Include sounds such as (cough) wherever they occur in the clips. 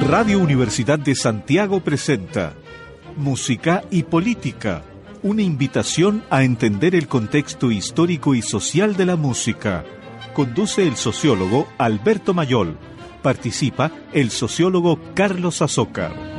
Radio Universidad de Santiago presenta Música y Política, una invitación a entender el contexto histórico y social de la música. Conduce el sociólogo Alberto Mayol. Participa el sociólogo Carlos Azócar.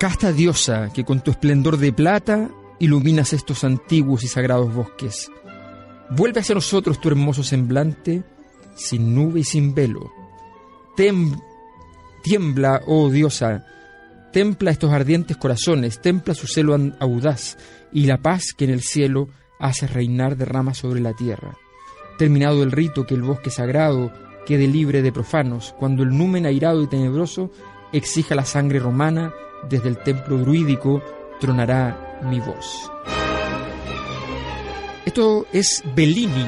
Casta diosa que con tu esplendor de plata iluminas estos antiguos y sagrados bosques. Vuelve hacia nosotros tu hermoso semblante, sin nube y sin velo. tiembla, oh diosa, templa estos ardientes corazones, templa su celo audaz y la paz que en el cielo hace reinar derrama sobre la tierra. Terminado el rito que el bosque sagrado quede libre de profanos, cuando el numen airado y tenebroso exija la sangre romana desde el templo druídico tronará mi voz. Esto es Bellini.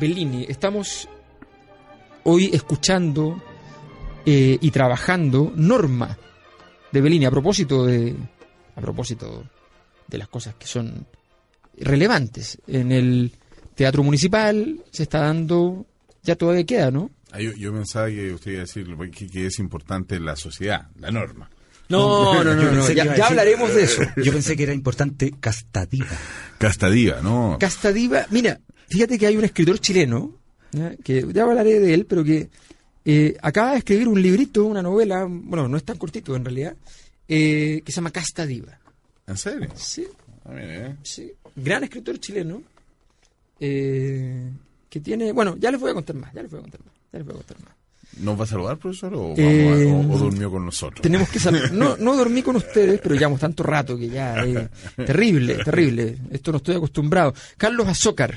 Bellini. Estamos hoy escuchando eh, y trabajando Norma de Bellini a propósito de a propósito de las cosas que son relevantes en el teatro municipal se está dando ya todavía queda, ¿no? Ah, yo, pensaba que usted iba a decir que, es importante la sociedad, la norma. No, no, no, ya, hablaremos de eso. (laughs) Yo pensé que era importante Castadiva. Castadiva, ¿no? Castadiva, mira, fíjate que hay un escritor chileno, que ya hablaré de él, pero que eh, acaba de escribir un librito, una novela, bueno, no es tan cortito en realidad, eh, que se llama Castadiva. ¿En serio? Sí. Ah, eh. Sí. Gran escritor chileno. que tiene, bueno, ya les voy a contar más, ya les voy a contar más, ya les voy a contar más. ¿Nos va a saludar, profesor? ¿O, eh, durmió con nosotros? Tenemos que No, no (laughs) dormí con ustedes, pero llevamos tanto rato que ya. Eh, terrible, terrible. Esto no estoy acostumbrado. Carlos Azócar.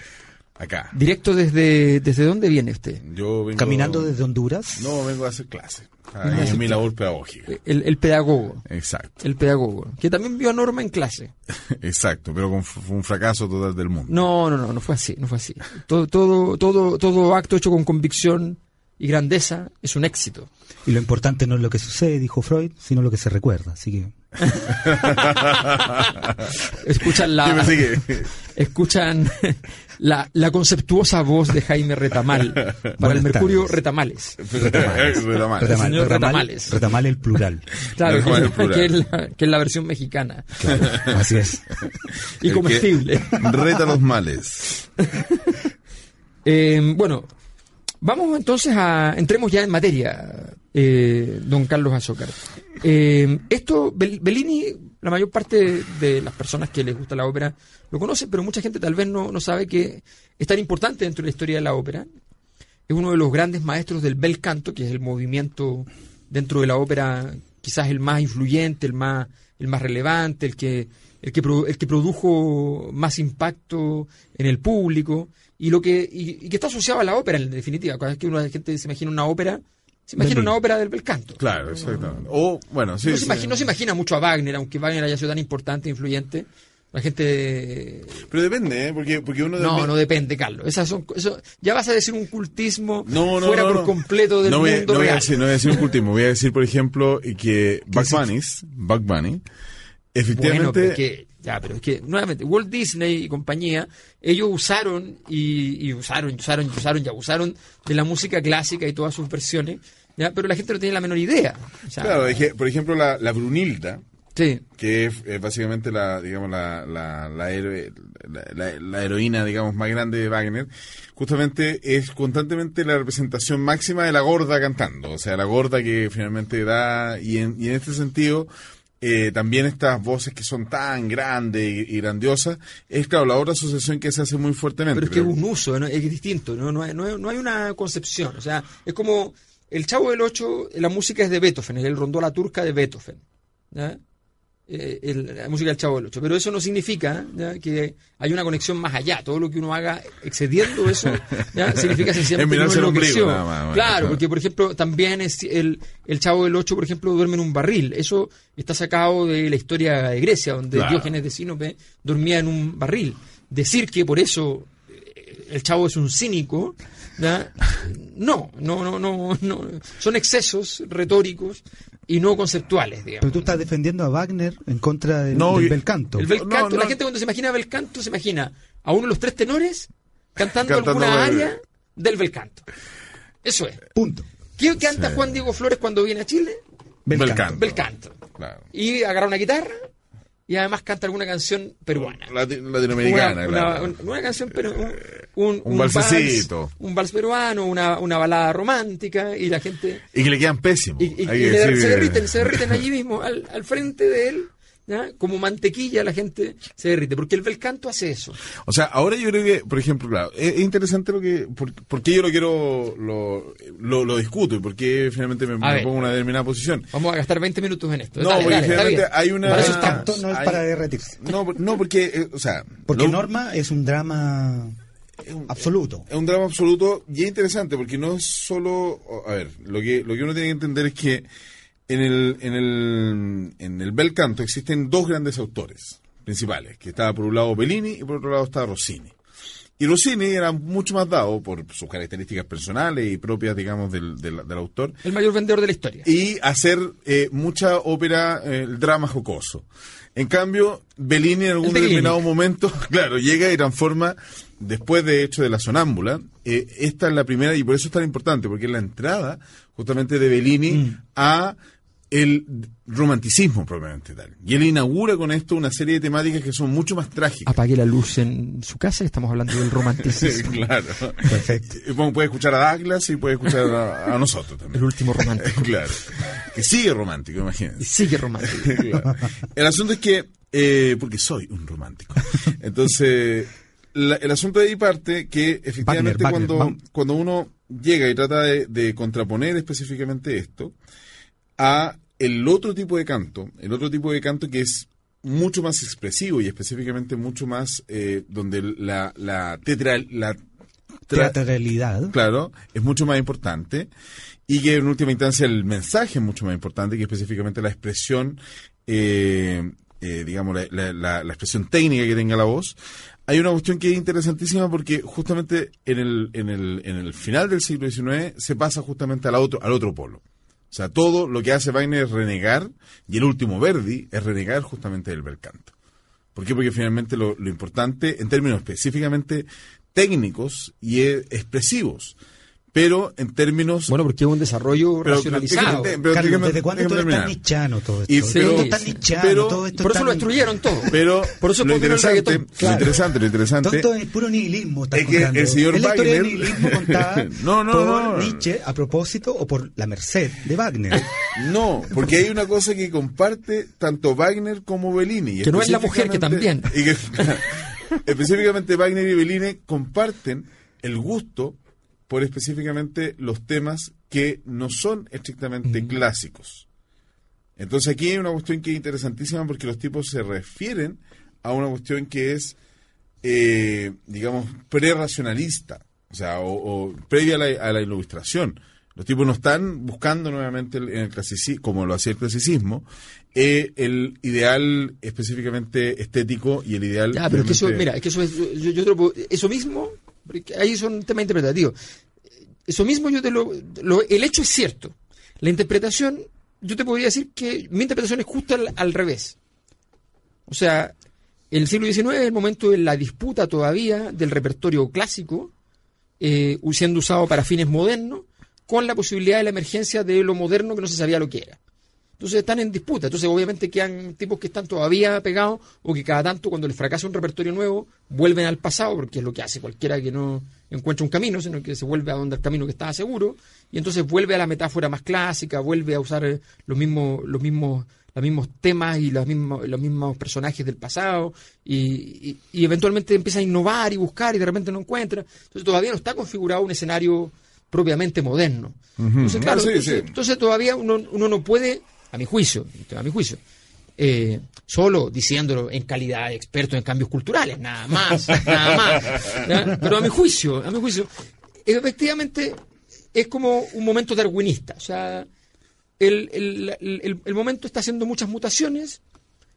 Acá. Directo desde. ¿Desde dónde viene usted? Yo vengo, ¿Caminando desde Honduras? No, vengo a hacer clase. en mi labor pedagógica. El, pedagogo. Exacto. El pedagogo. Que también vio a Norma en clase. (laughs) Exacto, pero con, fue un fracaso total del mundo. No, no, no, no fue así, no fue así. Todo, todo, todo, todo acto hecho con convicción y grandeza es un éxito. Y lo importante no es lo que sucede, dijo Freud, sino lo que se recuerda. Así que. (laughs) escuchan la. (laughs) escuchan la, la, conceptuosa voz de Jaime Retamal para el Mercurio Retamales. (laughs) Retamales. Retamales. Retamal, el plural. Claro, que, es la, que, es la, versión mexicana. así es. y comestible. Reta los males. Eh, bueno, Vamos entonces a. Entremos ya en materia, eh, don Carlos Azócar. Eh, esto, Bellini, la mayor parte de las personas que les gusta la ópera lo conocen, pero mucha gente tal vez no, no sabe que es tan importante dentro de la historia de la ópera. Es uno de los grandes maestros del bel canto, que es el movimiento dentro de la ópera quizás el más influyente, el más, el más relevante, el que, el que, el que produjo más impacto en el público y lo que y, que está asociado a la ópera en definitiva cada vez que una gente se imagina una ópera se imagina una ópera del bel canto. Claro, exactamente. O, bueno, sí. no, se sí. imagina, no se imagina mucho a Wagner, aunque Wagner haya sido tan importante, influyente. La gente. Pero depende, ¿eh? Porque, porque uno No, depende- no depende, Carlos. Esas son, eso, ya vas a decir un cultismo No, no, fuera por completo del voy, mundo no voy a real. decir, no voy a decir un cultismo. Voy a decir, por ejemplo, que Bugs Bunny, Bugs Bunny, efectivamente... ya, pero es que, nuevamente, Walt Disney y compañía, ellos usaron y, y usaron, y usaron, y usaron y abusaron de la música clásica y todas sus versiones, ¿ya? pero la gente no tiene la menor idea. O sea, Claro, por ejemplo, la, la Brunilda, sí. que es básicamente la, digamos, la, la, la, héroe- la- la- la heroína, digamos, más grande de Wagner, justamente es constantemente la representación máxima de la gorda cantando, o sea, la gorda que finalmente da, y en, y en este sentido, eh, también estas voces que son tan grandes y, y grandiosas, es claro, la otra asociación que se hace muy fuertemente. Pero es que es un uso, ¿no? es distinto, ¿no? No, hay, no hay- no hay una concepción. O sea, es como el Chavo del Ocho, la música es de Beethoven, es el rondola turca de Beethoven. ¿ya? Eh, el- la música del Chavo del Ocho. Pero eso no significa ¿ya? que hay una conexión más allá. Todo lo que uno haga excediendo eso ¿ya? (laughs) significa sencillamente que uno ombligo, nada más, claro, porque por ejemplo también es el, el Chavo del Ocho, por ejemplo, duerme en un barril. Eso está sacado de la historia de Grecia, donde Claro. Diógenes de Sinope dormía en un barril. Decir que por eso eh, el chavo es un cínico, ¿ya? no, no, no, no, no, son excesos retóricos y no conceptuales, digamos. Pero tú estás defendiendo a Wagner en contra del, No, del y- bel canto. El bel No, canto, no. la gente cuando se imagina bel canto se imagina a uno de los tres tenores cantando, Cantando alguna área del bel canto. Eso es. Punto. ¿Qué canta Juan Diego Flores cuando viene a Chile? Bel Bel canto. canto. Bel canto. Claro. Y agarra una guitarra y además canta alguna canción peruana. Lati- latinoamericana, una, claro. una- una canción, pero un, un, Un valsecito. vals, un vals peruano, una, una balada romántica y la gente Y que le quedan pésimos. y, y- y que le- se derriten, se derriten (laughs) allí mismo al, al frente de él, ¿ya? como mantequilla la gente se derrite, porque el bel canto hace eso. O sea, ahora yo creo que, por ejemplo, claro, es, es interesante lo que, por, por qué yo lo quiero, lo, lo, lo discuto y por qué finalmente me, pongo una determinada posición. Vamos a gastar 20 minutos en esto. No, Dale, porque dale, finalmente hay una- Para eso canto no es Hay- para derretirse. No, no porque, eh, o sea, Porque lo- Norma es un drama absoluto. es un drama absoluto y es interesante porque no es solo, a ver, lo que, lo que uno tiene que entender es que en el, en el, en el bel canto existen dos grandes autores principales, que estaba por un lado Bellini y por otro lado estaba Rossini. Y Rossini era mucho más dado por sus características personales y propias, digamos, del, del, del autor, El mayor vendedor de la historia. y hacer eh, mucha ópera, eh, el drama jocoso. En cambio, Bellini en algún determinado momento, (laughs) claro, llega y transforma, después de hecho de la sonámbula, eh, esta es la primera, y por eso es tan importante, porque es la entrada justamente de Bellini Mm. a el romanticismo propiamente tal. Y él inaugura con esto una serie de temáticas que son mucho más trágicas. Apague la luz en su casa, estamos hablando del romanticismo. (laughs) claro. Perfecto. Bueno, puede escuchar a Douglas y puede escuchar a, a nosotros también. El último romántico. (laughs) claro. Que sigue romántico, imagínense. sigue romántico. (laughs) Claro. El asunto es que, eh, porque soy un romántico. Entonces, la- el asunto de ahí parte que efectivamente Wagner, cuando, Wagner, cuando uno llega y trata de, de contraponer específicamente esto a el otro tipo de canto, el otro tipo de canto que es mucho más expresivo y específicamente mucho más eh, donde la, la, tetra, la tra- Teatralidad. claro, es mucho más importante y que en última instancia el mensaje es mucho más importante que específicamente la expresión, eh, eh, digamos, la, la- la- la expresión técnica que tenga la voz. Hay una cuestión que es interesantísima porque justamente en el, en el, en el final del siglo XIX se pasa justamente al otro, al otro polo. O sea, todo lo que hace Wagner es renegar, y el último Verdi es renegar justamente del bel canto. ¿Por qué? Porque finalmente lo, lo importante, en términos específicamente técnicos y eh, expresivos, pero en términos... Bueno, porque es un desarrollo Pero- racionalizado. pero- pero- Carlos, déjame- ¿desde cuándo todo es tan terminar. nichano todo esto? Y- todo pero- tan nichano, pero- todo esto Por es eso lo destruyeron todo. Pero Por eso lo pondieron el interesante, lo Claro. interesante, lo Todo interesante es puro nihilismo. estás Es que contando. el señor es la historia del Wagner- nihilismo contada (laughs) No, no, por no. Nietzsche a propósito o por la merced de Wagner. (laughs) No, porque hay una cosa que comparte tanto Wagner como Bellini. y Que no es la mujer, que (laughs) y que- específicamente Wagner y Bellini comparten el gusto por específicamente los temas que no son estrictamente clásicos. Entonces aquí hay una cuestión que es interesantísima porque los tipos se refieren a una cuestión que es, eh, digamos, pre-racionalista, o sea, o, o previa a la, a la ilustración. Los tipos no están buscando nuevamente en el clasicismo, como lo hacía el clasicismo, eh, el ideal específicamente estético y el ideal. Ya, pero es que eso, mira, es que eso es, yo, yo eso mismo, ahí son temas interpretativos. Eso mismo yo te lo, el hecho es cierto. La interpretación, yo te podría decir que mi interpretación es justo al, al revés. O sea, el siglo XIX es el momento de la disputa todavía del repertorio clásico, eh, siendo usado para fines modernos, con la posibilidad de la emergencia de lo moderno que no se sabía lo que era. Entonces están en disputa. Entonces, obviamente, quedan tipos que están todavía pegados o que cada tanto, cuando les fracasa un repertorio nuevo, vuelven al pasado, porque es lo que hace cualquiera que no encuentra un camino, sino que se vuelve a donde el camino que estaba seguro, y entonces vuelve a la metáfora más clásica, vuelve a usar eh, los mismos, los mismos, los mismos temas y los mismos, los mismos personajes del pasado, y, y- y eventualmente empieza a innovar y buscar y de repente no encuentra. Entonces todavía no está configurado un escenario propiamente moderno. Entonces, claro, Ah, sí, entonces, sí. entonces todavía uno, uno no puede, a mi juicio, a mi juicio, eh, solo diciéndolo en calidad de experto en cambios culturales, nada más, (laughs) nada más. Pero a mi juicio, a mi juicio, efectivamente es como un momento darwinista. O sea, el, el- el- el momento está haciendo muchas mutaciones,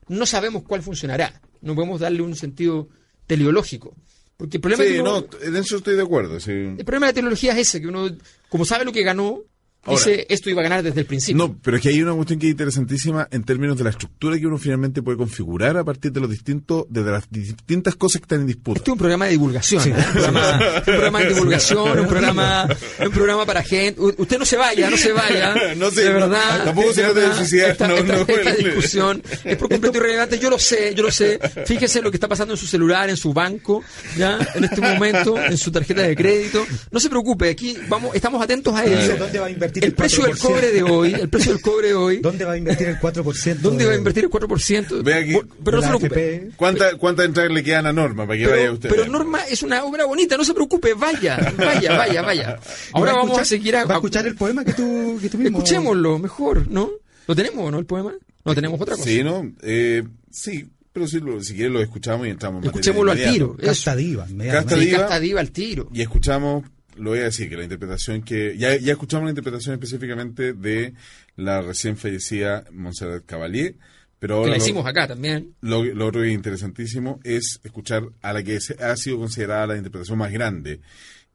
no sabemos cuál funcionará. No podemos darle un sentido teleológico. Porque el problema es Sí, que uno- no, en eso estoy de acuerdo. sí. el problema de la tecnología es ese, que uno, como sabe lo que ganó, Ahora- dice esto iba a ganar desde el principio. No, pero es que hay una cuestión que es interesantísima en términos de la estructura que uno finalmente puede configurar a partir de los distintos, de las distintas cosas que están en disputa. Este es un programa de divulgación, ¿eh? un, programa, un programa de divulgación, un programa, un programa para gente. U- Usted no se vaya, no se vaya. (laughs) No sé, de no, verdad. tampoco de se trata de suicidar, Esta, no, esta- no, esta discusión es por completo irrelevante. Yo lo sé, yo lo sé. Fíjese lo que está pasando en su celular, en su banco, ya, en este momento, en su tarjeta de crédito. No se preocupe, aquí vamos, estamos atentos a ello. ¿Dónde va a invertir El el precio del 4%? cobre de hoy, el precio del cobre de hoy. ¿Dónde va a invertir el 4%? ¿Dónde va a invertir el 4%? Ve aquí, pero no se preocupe. ¿Cuántas cuánta entradas le quedan a Norma para que vaya Pero, usted? pero Norma es una obra bonita, no se preocupe, vaya, vaya, vaya, vaya. (laughs) Ahora ¿Va vamos a seguir a, ¿Va a escuchar el poema que tú, que tú mismo? Escuchémoslo mejor, ¿no? ¿Lo tenemos o no el poema? No tenemos otra cosa. Sí, ¿no? Eh, sí, pero si, lo- si quiere lo escuchamos y entramos en Escuchémoslo al tiro. Casta diva, Casta diva. casta diva al tiro. Y escuchamos, lo voy a decir, que la interpretación que... Ya, ya escuchamos la interpretación específicamente de la recién fallecida Montserrat Cavalier, pero Que ahora la lo- hicimos acá también. Lo, lo otro que es interesantísimo es escuchar a la que ha sido considerada la interpretación más grande.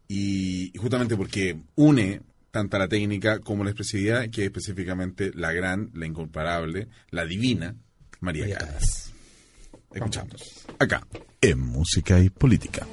Y, y justamente porque une tanto la técnica como la expresividad, que es específicamente la gran, la incomparable, la divina María María. Escuchamos. Acá, en Música y Política.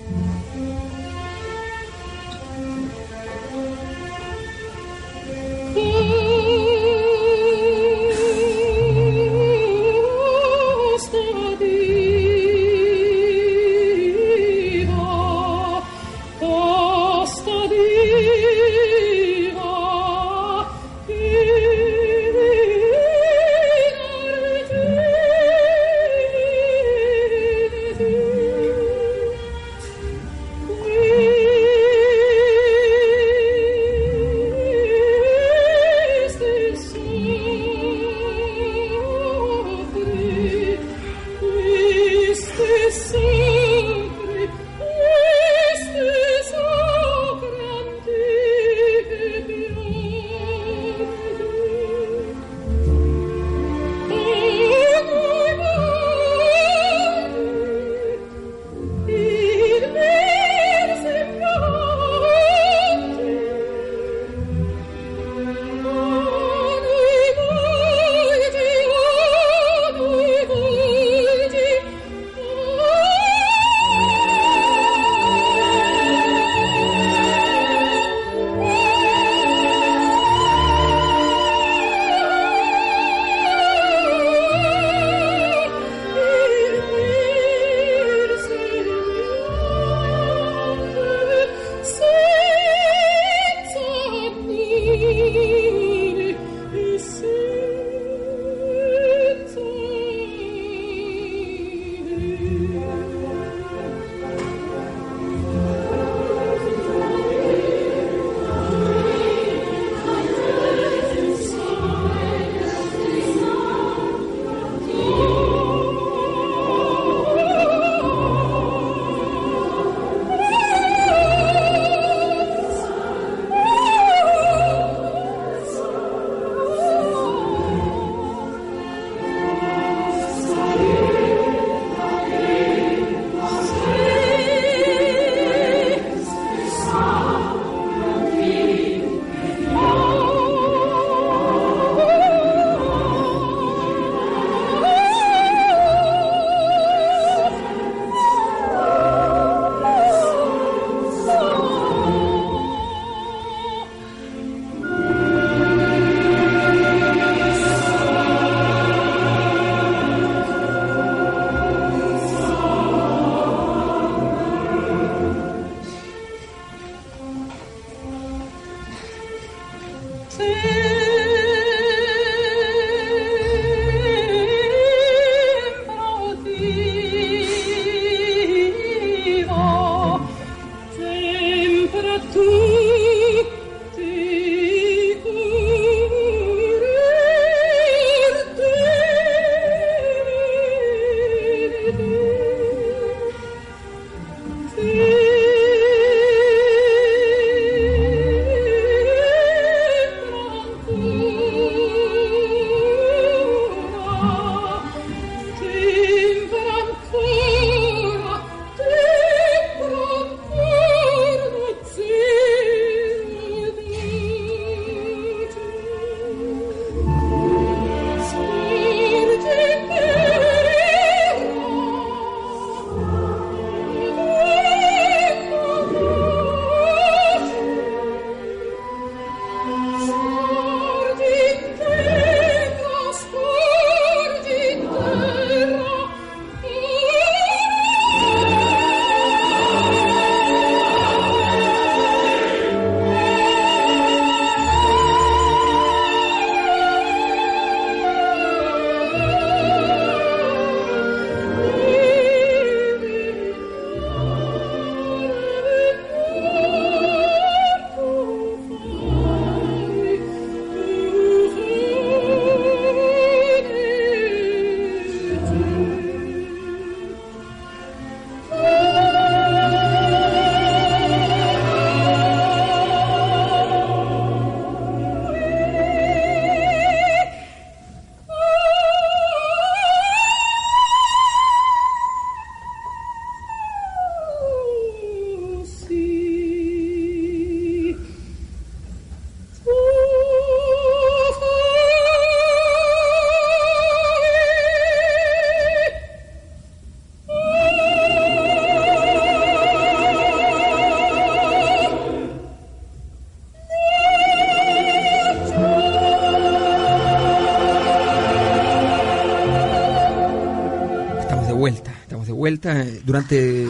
Durante,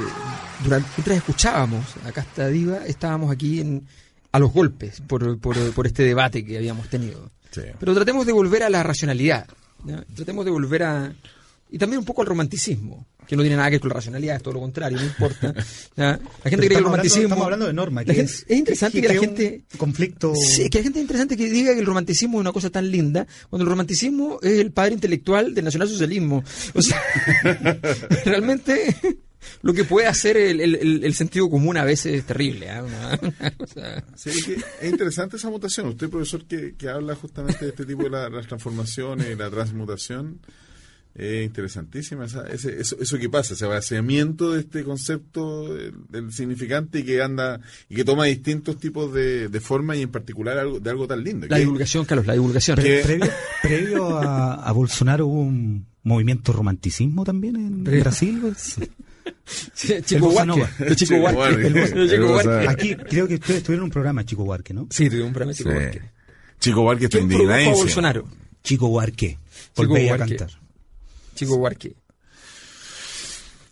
durante mientras escuchábamos a Casta Diva, estábamos aquí en, a los golpes por, por, por este debate que habíamos tenido. Sí. Pero tratemos de volver a la racionalidad. ¿ya? Tratemos de volver a. Y también un poco al romanticismo, que no tiene nada que ver con la racionalidad, es todo lo contrario, no importa. ¿ya? La gente cree que el estamos hablando- romanticismo. estamos hablando de norma, La que gente- es- es interesante que la es un gente. conflicto- Sí, que la gente es interesante que diga que el romanticismo es una cosa tan linda, cuando el romanticismo es el padre intelectual del nacionalsocialismo. O sea, (laughs) realmente lo que puede hacer el, el- el- sentido común a veces es terrible. ¿ah? Una- (laughs) una cosa- Sí, que es interesante esa mutación. Usted, profesor, que, que habla justamente de este tipo de la- las transformaciones y la transmutación, es interesantísima esa- ese- eso, eso que pasa, ese vaciamiento de este concepto del, del significante y que anda y que toma distintos tipos de, de formas y en particular algo, de algo tan lindo. La que- divulgación, Carlos, la divulgación. Que- Previo, previo a, a Bolsonaro hubo un movimiento romanticismo también en. Brasil. (laughs) Chico Huarque. El Chico. Aquí creo que ustedes tuvieron un programa, Chico Huarque, ¿no? Sí, tuvimos un programa Chico Sí. Huarque. Chico Huarque está ¿Quién produjo a indignadísimo. Bolsonaro? Chico Huarque. Volvéis a cantar. Chico Huarque.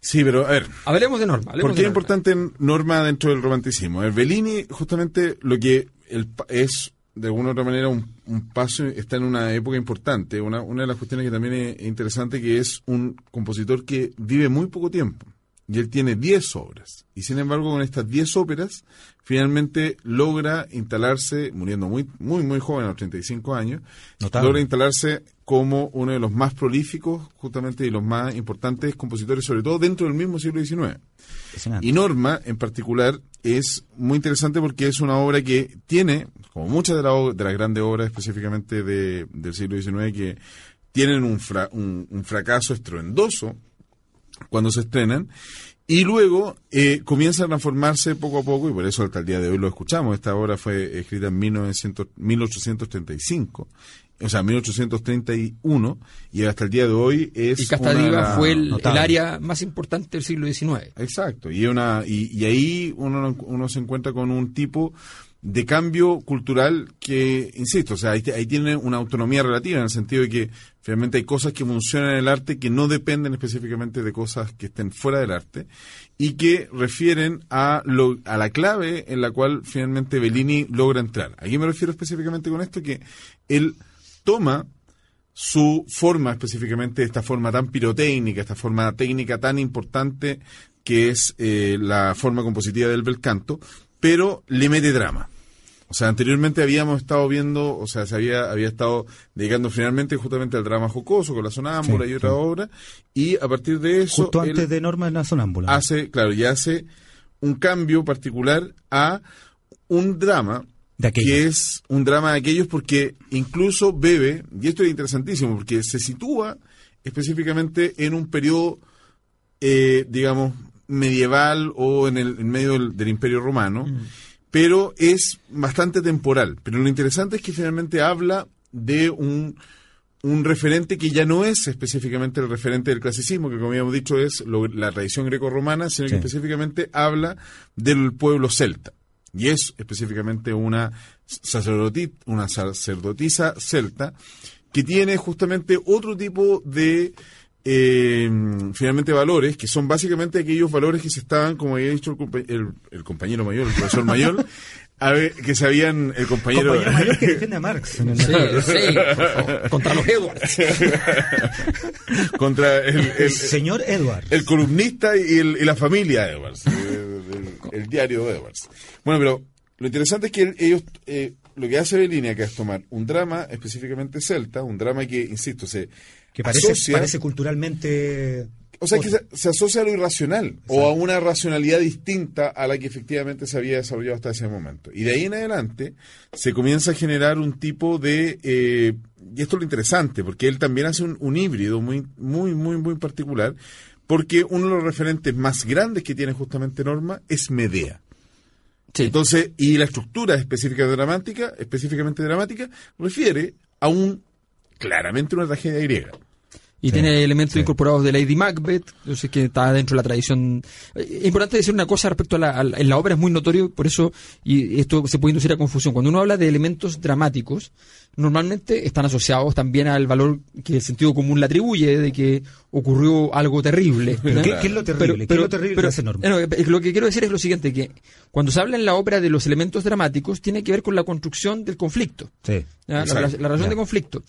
Sí, pero a ver, Hablemos de Norma. hablemos ¿Por qué es importante Norma dentro del romanticismo? El Bellini, justamente, lo que el pa- es, de alguna u otra manera, un, un paso, está en una época importante. Una, una de las cuestiones que también es interesante, que es un compositor que vive muy poco tiempo. Y él tiene 10 obras. Y sin embargo, con estas 10 óperas, finalmente logra instalarse, muriendo muy, muy, muy joven, a los 35 años, Notable. logra instalarse como uno de los más prolíficos, justamente, y los más importantes compositores, sobre todo dentro del mismo siglo XIX. Y Norma, en particular, es muy interesante porque es una obra que tiene, como muchas de, la de las grandes obras específicamente de- del siglo XIX, que tienen un, fra- un- un fracaso estruendoso cuando se estrenan, y luego eh, comienza a transformarse poco a poco, y por eso hasta el día de hoy lo escuchamos. Esta obra fue escrita en 1900 1835, o sea, 1831, y hasta el día de hoy es. Y Casta una de Diva las- fue el, área más importante del siglo XIX. Exacto, y, una, y, y ahí uno, uno se encuentra con un tipo de cambio cultural que, insisto, o sea, ahí, tiene una autonomía relativa en el sentido de que finalmente hay cosas que funcionan en el arte que no dependen específicamente de cosas que estén fuera del arte y que refieren a, lo, a la clave en la cual finalmente Bellini logra entrar. Aquí me refiero específicamente con esto que él toma su forma específicamente, esta forma tan pirotécnica, esta forma técnica tan importante que es eh, la forma compositiva del bel canto, pero le mete drama. O sea, anteriormente habíamos estado viendo, o sea, se había, había estado dedicando finalmente justamente al drama jocoso con la sonámbula Sí, y otra sí. obra, y a partir de eso Justo antes de Norma en la sonámbula. hace, claro, y hace un cambio particular a un drama De que es un drama de aquellos porque incluso bebe, y esto es interesantísimo, porque se sitúa específicamente en un periodo, eh, digamos, medieval o en el en medio del, del Imperio Romano, pero es bastante temporal. Pero lo interesante es que finalmente habla de un, un referente que ya no es específicamente el referente del clasicismo, que como habíamos dicho es lo- la tradición greco-romana, sino que específicamente habla del pueblo celta. Y es específicamente una, sacerdoti- una sacerdotisa celta que tiene justamente otro tipo de eh, finalmente valores, que son básicamente aquellos valores que se estaban, como había dicho el, compa- el- el compañero mayor, el profesor mayor, (laughs) a ver, que se habían, el compañero... Compañero (laughs) mayor que defiende a Marx. en el- Sí, sí, por favor, contra los Edwards. (laughs) contra el, el- El señor Edward. el columnista y, el- y la familia Edwards, el, el- el diario Edwards. Bueno, pero lo interesante es que el- ellos, eh, lo que hace Bellini acá es tomar un drama específicamente celta, un drama que, insisto, se que parece, asocia, parece culturalmente. o sea, que se, se asocia a lo irracional o a una racionalidad distinta a la que efectivamente se había desarrollado hasta ese momento. Y de ahí en adelante se comienza a generar un tipo de... eh, y esto es lo interesante, porque él también hace un, un híbrido muy, muy, muy, muy particular, porque uno de los referentes más grandes que tiene justamente Norma es Medea. Sí. Entonces, y la estructura específica dramática, específicamente dramática, refiere a un claramente una tragedia griega. Y Sí, tiene elementos sí. incorporados de Lady Macbeth, entonces que está dentro de la tradición. Eh, Es importante decir una cosa respecto a la, a la- en la obra, es muy notorio, por eso, y esto se puede inducir a confusión. Cuando uno habla de elementos dramáticos, normalmente están asociados también al valor que el sentido común le atribuye, de que ocurrió algo terrible. ¿Qué- qué es lo terrible? ¿Qué es lo terrible pero- eh, no, eh, lo que quiero decir es lo siguiente, que cuando se habla en la obra de los elementos dramáticos, tiene que ver con la construcción del conflicto. Sí. La, la- la razón Ya. de conflicto.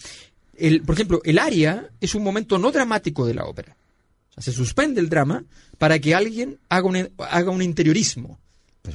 El, por ejemplo, el aria es un momento no dramático de la ópera. O sea, se suspende el drama para que alguien haga un, haga un interiorismo.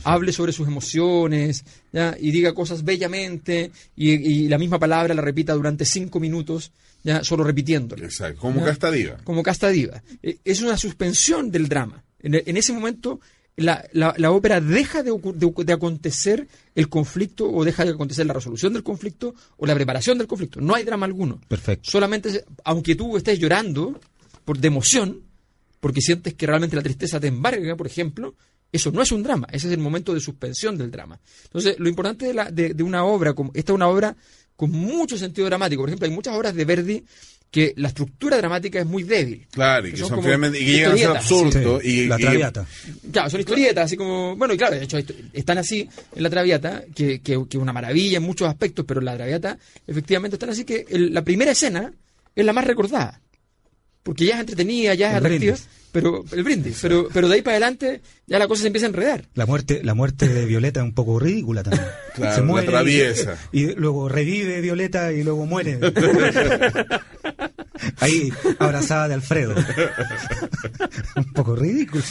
Hable sobre sus emociones ¿ya? y diga cosas bellamente y, y la misma palabra la repita durante cinco minutos, ya solo repitiéndola. Exacto, como ¿Ya? casta diva. Como casta diva. Eh, Es una suspensión del drama. En, e- en ese momento, la, la- la ópera deja de, de acontecer el conflicto o deja de acontecer la resolución del conflicto o la preparación del conflicto. No hay drama alguno. Perfecto. Solamente, aunque tú estés llorando por, de emoción, porque sientes que realmente la tristeza te embarga, por ejemplo, eso no es un drama, ese es el momento de suspensión del drama. Entonces, lo importante de, la- de- de una obra, como, esta es una obra con mucho sentido dramático. Por ejemplo, hay muchas obras de Verdi que la estructura dramática es muy débil. Claro, y que, son son y que llegan a ser. Sí, y, la y- traviata. Claro, son historietas, así como. Bueno, y claro, de hecho, están así en la Traviata, que, que, que una maravilla en muchos aspectos, pero la Traviata, efectivamente, están así que el- la primera escena es la más recordada. Porque ya es entretenida, ya es atractiva. Pero el brindis, pero, pero de ahí para adelante ya la cosa se empieza a enredar. La muerte, la muerte de Violeta es un poco ridícula también. (laughs) Claro, la atraviesa. Y, y luego revive Violeta y luego muere. (laughs) Ahí, abrazada de Alfredo. un poco ridículo.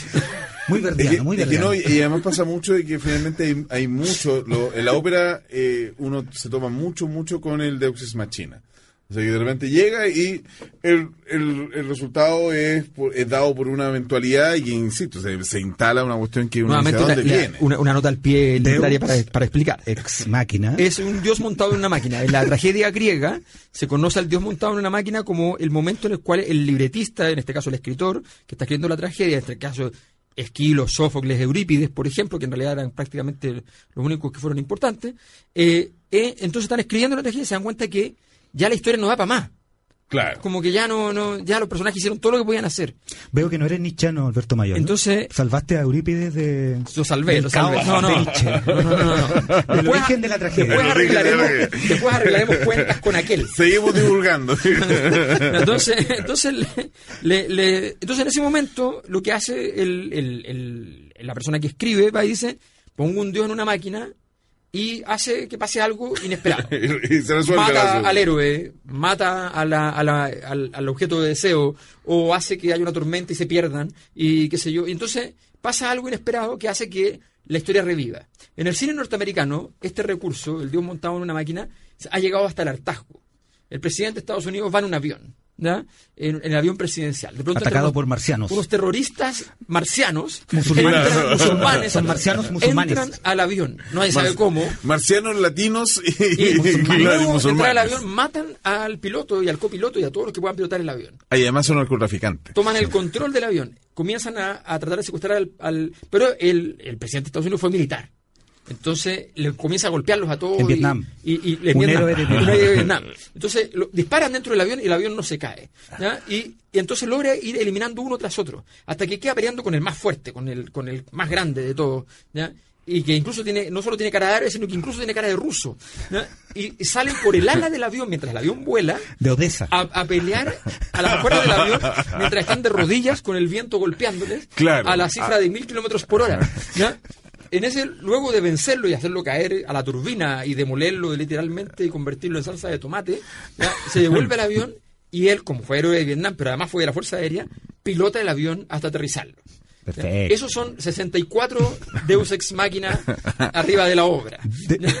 Muy Es que- verdiano, muy es que verdiano. no, y además pasa mucho de que finalmente hay, hay mucho, lo- en la ópera eh, uno se toma mucho, mucho con el Deus Ex Machina. O sea, que de repente llega y el, el, el resultado es, por- es dado por una eventualidad y, insisto, se, se instala una cuestión que uno dice, ¿a una, dónde la- viene? una, una nota al pie literaria para, para explicar. Ex máquina. Es un dios montado en una máquina. En la tragedia griega se conoce al dios montado en una máquina como el momento en el cual el libretista, en este caso el escritor, que está escribiendo la tragedia, en este caso Esquilo, Sófocles, Eurípides, por ejemplo, que en realidad eran prácticamente los únicos que fueron importantes, eh, eh, entonces están escribiendo la tragedia y se dan cuenta que ya la historia no da para más. Claro. Como que ya no, no, ya los personajes hicieron todo lo que podían hacer. Veo que no eres nichano, Alberto Mayor. ¿no? Entonces- Salvaste a Eurípides de. Lo salvé, lo salvé. No, no, de no, Nietzsche. no, no, no. El origen de la tragedia. Después arreglaremos, tragedia. después arreglaremos cuentas con aquel. Seguimos divulgando. Entonces, entonces, le- le- le- entonces en ese momento lo que hace el- el- el- la persona que escribe va y dice, pongo un dios en una máquina y hace que pase algo inesperado. (laughs) y se Mata al héroe, mata a la- a la- al, al objeto de deseo, o hace que haya una tormenta y se pierdan, y qué sé yo. Y entonces pasa algo inesperado que hace que la historia reviva. En el cine norteamericano, este recurso, el dios montado en una máquina, ha llegado hasta el hartazgo. El presidente de Estados Unidos va en un avión, ¿ya? En, en el avión presidencial. De pronto Atacado entran por marcianos. Unos terroristas marcianos, Musulmanes. entran, (laughs) musulmanes, Son marcianos musulmanes. entran al avión. No se sabe Mar- cómo. Marcianos, latinos y, Y, y- musulmanes. claro, y Luego, entrar al avión, matan al piloto y al copiloto y a todos los que puedan pilotar el avión. Ah, y además son narcotraficantes. Toman el control del avión, comienzan a, a tratar de secuestrar al... al- pero el, el presidente de Estados Unidos fue militar. Entonces le comienza a golpearlos a todos. En y- Vietnam. Y, y- en Un Vietnam. héroe de (laughs) Un Vietnam. héroe de Vietnam. Entonces lo- disparan dentro del avión y el avión no se cae. ¿ya? Y, y entonces logra ir eliminando uno tras otro. Hasta que queda peleando con el más fuerte, con el, con el más grande de todos. ¿ya? Y que incluso tiene, no solo tiene cara de árabe, sino que incluso tiene cara de ruso. ¿ya? Y, y salen por el ala del avión mientras el avión vuela De Odessa. a, a pelear a las afueras del avión mientras están de rodillas con el viento golpeándoles Claro. a la cifra de mil kilómetros por hora. ¿ya? En ese, luego de vencerlo y hacerlo caer a la turbina y demolerlo literalmente y convertirlo en salsa de tomate, ¿ya? se devuelve al avión y él, como fue héroe de Vietnam, pero además fue de la Fuerza Aérea, pilota el avión hasta aterrizarlo. Perfecto. Esos son 64 Deus Ex Máquina arriba de la obra. De-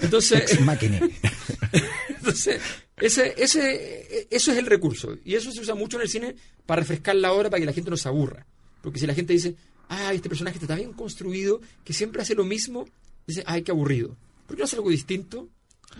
Entonces, Ex máquina. (laughs) entonces, ese, ese, eso es el recurso. Y eso se usa mucho en el cine para refrescar la obra, para que la gente no se aburra. Porque si la gente dice, ah, este personaje está bien construido, que siempre hace lo mismo, dice, ay, qué aburrido. ¿Por qué no hace algo distinto?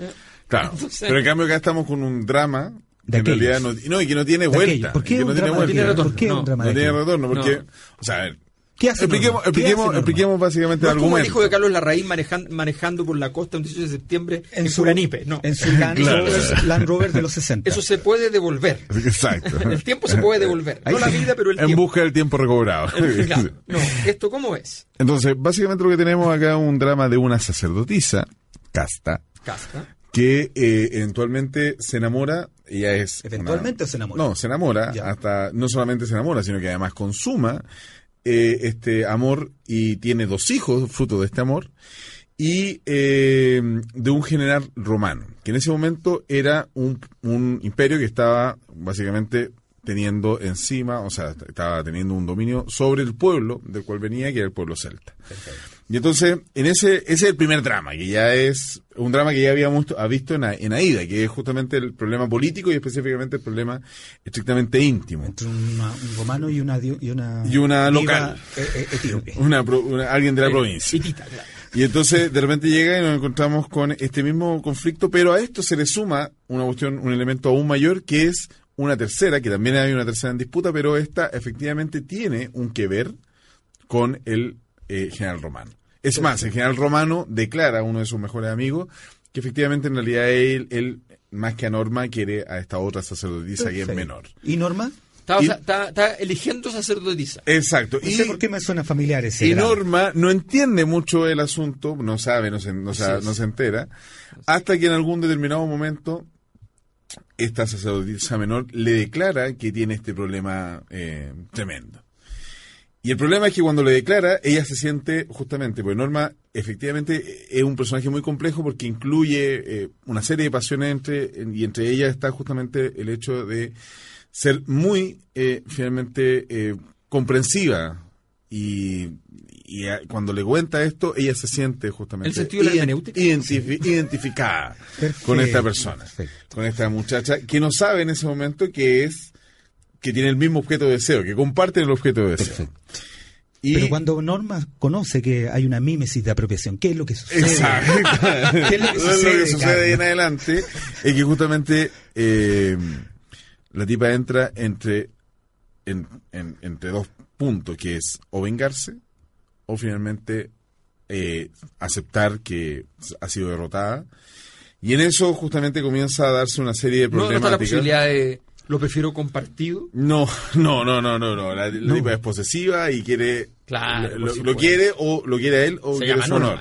¿Eh? Claro. (laughs) Entonces- Pero en cambio acá estamos con un drama De en realidad no, aquellos. no, y que no tiene De vuelta. ¿Por qué que un no tiene vuelta. tiene retorno. ¿Por qué No, un drama No tiene retorno porque, No. o sea, a ver, ¿Qué hace Expliquemos, Norma? ¿Qué expliquemos, hace Norma? expliquemos básicamente No el argumento. hijo de Carlos Larraín manejan- manejando por la costa un 18 de septiembre en, su Curanipe. No. En su Land, (laughs) Claro. Rover, Land Rover de los 60. Eso se puede devolver. Exacto. (laughs) El tiempo se puede devolver. No la vida, pero el en tiempo. busca del tiempo recobrado. Claro. (laughs) No, ¿esto cómo es? Entonces, básicamente lo que tenemos acá es un drama de una sacerdotisa, casta, Casta. que eh, eventualmente se enamora, ella es... ¿Eventualmente una- se enamora? No, se enamora, Ya. hasta no solamente se enamora, sino que además consuma eh, este amor y tiene dos hijos fruto de este amor, y eh, de un general romano, que en ese momento era un, un imperio que estaba básicamente teniendo encima, o sea, estaba teniendo un dominio sobre el pueblo del cual venía, que era el pueblo celta. Y entonces, en ese, ese es el primer drama, que ya es un drama que ya habíamos ha visto en, en Aida, que es justamente el problema político y específicamente el problema estrictamente íntimo. Entre una- un romano y una, y una, Y una local. eh, eh, etíope. Una, alguien de la provincia. Hitita, claro. Y entonces de repente llega y nos encontramos con este mismo conflicto, pero a esto se le suma una cuestión, un elemento aún mayor que es una tercera, que también hay una tercera en disputa, pero esta efectivamente tiene un que ver con el eh, general romano. Es más, el general romano declara a uno de sus mejores amigos que efectivamente en realidad él, él más que a Norma quiere a esta otra sacerdotisa que es menor. ¿Y Norma? Está, Y- o sea, está- está eligiendo sacerdotisa. Exacto. No y sé por qué me suena familiar ese Y. Norma no entiende mucho el asunto, no sabe, no se, no se entera, hasta que en algún determinado momento esta sacerdotisa menor le declara que tiene este problema eh, tremendo. Y el problema es que cuando le declara, ella se siente justamente, porque Norma efectivamente es un personaje muy complejo porque incluye eh, una serie de pasiones entre, y entre ellas está justamente el hecho de ser muy eh, finalmente eh, comprensiva. Y, y a- cuando le cuenta esto, ella se siente justamente ¿El sentido de la identifi- identificada Perfecto, con esta persona, perfecto. con esta muchacha que no sabe en ese momento que es que tiene el mismo objeto de deseo, que comparten el objeto de deseo. Y Pero cuando Norma conoce que hay una mímesis de apropiación, ¿qué es lo que sucede? Exacto. (laughs) ¿Qué es lo que (laughs) sucede, lo que sucede ahí en adelante es que justamente eh, la tipa entra entre, en- en- entre dos puntos, que es o vengarse o finalmente eh, aceptar que ha sido derrotada. Y en eso justamente comienza a darse una serie de No, no está la problemáticas. posibilidad de lo prefiero compartido. No, (laughs) no, no, no, no, no. La, la No. tipa es posesiva y quiere, Claro, lo, quiere o lo quiere a él o Se quiere llama su honor.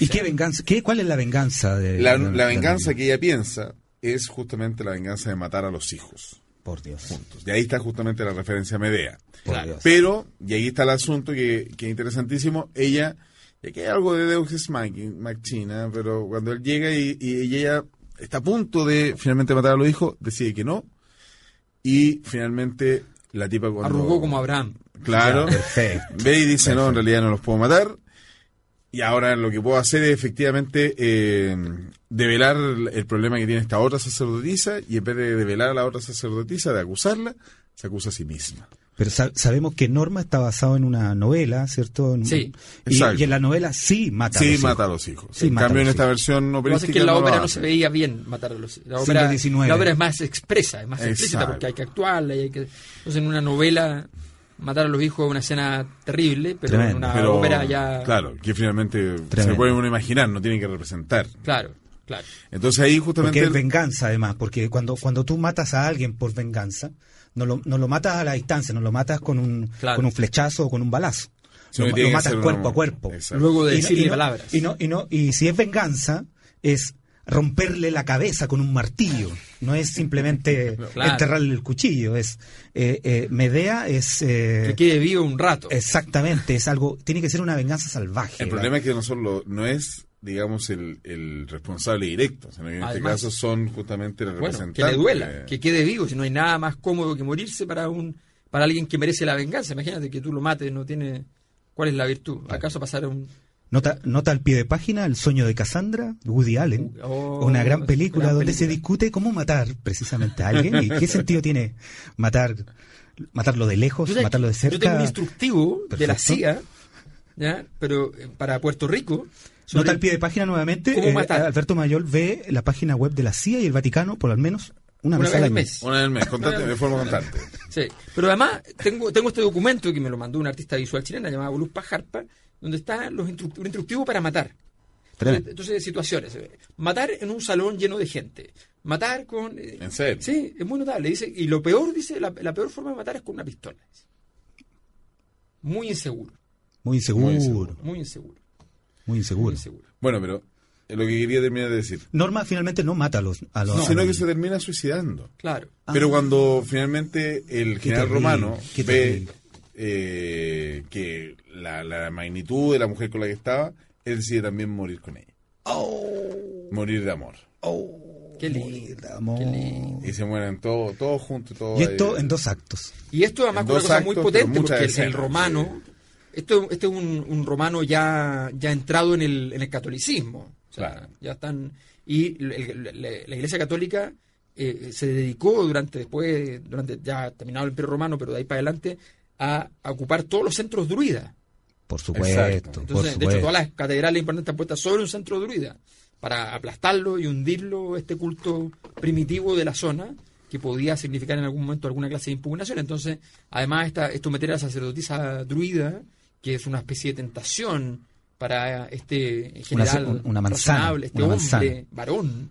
¿Y qué venganza? ¿Qué, ¿Cuál es la venganza de La, de- la de venganza que ella piensa es justamente la venganza de matar a los hijos Por Dios. juntos. Y ahí está justamente la referencia a Medea. Por Claro. Dios. Pero, y ahí está el asunto que, que es interesantísimo, ella, y aquí hay algo de Deus Ex Mach- Machina, pero cuando él llega y, y ella está a punto de finalmente matar a los hijos, decide que no, y finalmente la tipa cuando... Arrugó como Abraham. Claro. Ya, perfecto. Ve y dice, no, en realidad no los puedo matar. Y ahora lo que puedo hacer es efectivamente eh, develar el problema que tiene esta otra sacerdotisa y en vez de develar a la otra sacerdotisa, de acusarla, se acusa a sí misma. Pero sa- sabemos que Norma está basado en una novela, ¿cierto? En- Sí. Y, Exacto. y en la novela sí mata a Sí, los mata hijos. a los hijos. Sí, en mata a cambio, en esta hijos. versión Lo que pasa es operística que en la no ópera no se veía bien matar a los la ópera, XIX. la ópera es más expresa, es más explícita Exacto. porque hay que actuarla y hay que entonces en una novela matar a los hijos es una escena terrible, pero en Tremendo. una Pero, ópera ya Claro, que finalmente se Tremendo. puede uno imaginar, no tiene que representar. claro, claro. Entonces ahí Porque justamente... es venganza, además, porque cuando, cuando tú matas a alguien por venganza, no lo, no lo matas a la distancia, no lo matas con un, Claro. con un flechazo o con un balazo. Sino Lo, matas cuerpo una- a cuerpo. Exacto. Luego de Y no- decirle y no- palabras. Y, no, y, no, y si es venganza, es romperle la cabeza con un martillo. No es simplemente Claro. enterrarle el cuchillo. Es eh, eh, Medea es eh, que quede vivo un rato. exactamente es algo. Tiene que ser una venganza salvaje. El problema es que no, solo, no es, digamos, el, el responsable directo, sino que en Además- este caso son justamente los bueno, representantes. que le duela, que quede vivo, si no hay nada más cómodo que morirse para un para alguien que merece la venganza. Imagínate que tú lo mates, no tiene ¿cuál es la virtud? ¿Acaso pasar un Nota, nota al pie de página El sueño de Cassandra, Woody Allen, Oh, una gran película gran donde se discute cómo matar precisamente a alguien y qué (laughs) sentido tiene matar matarlo de lejos, matarlo de cerca. Yo tengo un instructivo de la. CIA, ¿ya? pero eh, para Puerto Rico. Sobre- Nota al pie de página nuevamente. ¿Cómo eh, matar? Alberto Mayol ve la página web de la CIA y el Vaticano por al menos una, Una vez vez al al mes. Una del mes, contate, de forma constante. Sí, pero además tengo, tengo este documento que me lo mandó una artista visual chilena llamada Luz Pajarpa, donde está los instru- un instructivo para matar. Tremendo. Entonces, situaciones. Matar en un salón lleno de gente. Matar con... eh, ¿En serio? Sí, es muy notable. Dice, y lo peor, dice, la, la peor forma de matar es con una pistola. Muy inseguro, Muy inseguro. Muy Muy inseguro. Muy inseguro. Muy inseguro. Bueno, pero lo que quería terminar de decir. Norma finalmente no mata a los. A los sino a que se termina suicidando. Claro. Pero Ah. cuando finalmente el Qué general terrible, romano qué ve eh, que la, la magnitud de la mujer con la que estaba, él decide también morir con ella. Morir de amor. Qué lindo. Amor. qué lindo. Y se mueren todos todos juntos. Todos Y esto ahí. en dos actos. Y esto además con una cosa muy potente, porque el, escenas, el romano, esto, este es un, un romano ya, ya entrado en el, en el catolicismo. O sea, Claro. ya están. Y el- el- la, la Iglesia Católica eh, se dedicó durante, después, durante ya terminado el Imperio Romano, pero de ahí para adelante, a, a ocupar todos los centros druidas. Por supuesto. Exacto. por Entonces, de hecho, todas las catedrales importantes están puestas sobre un centro druida para aplastarlo y hundirlo, este culto primitivo de la zona que podía significar en algún momento alguna clase de impugnación. Entonces, además, esta, esto meter a la sacerdotisa druida, que es una especie de tentación para este general Una- una manzana, razonable, este una hombre, manzana. varón,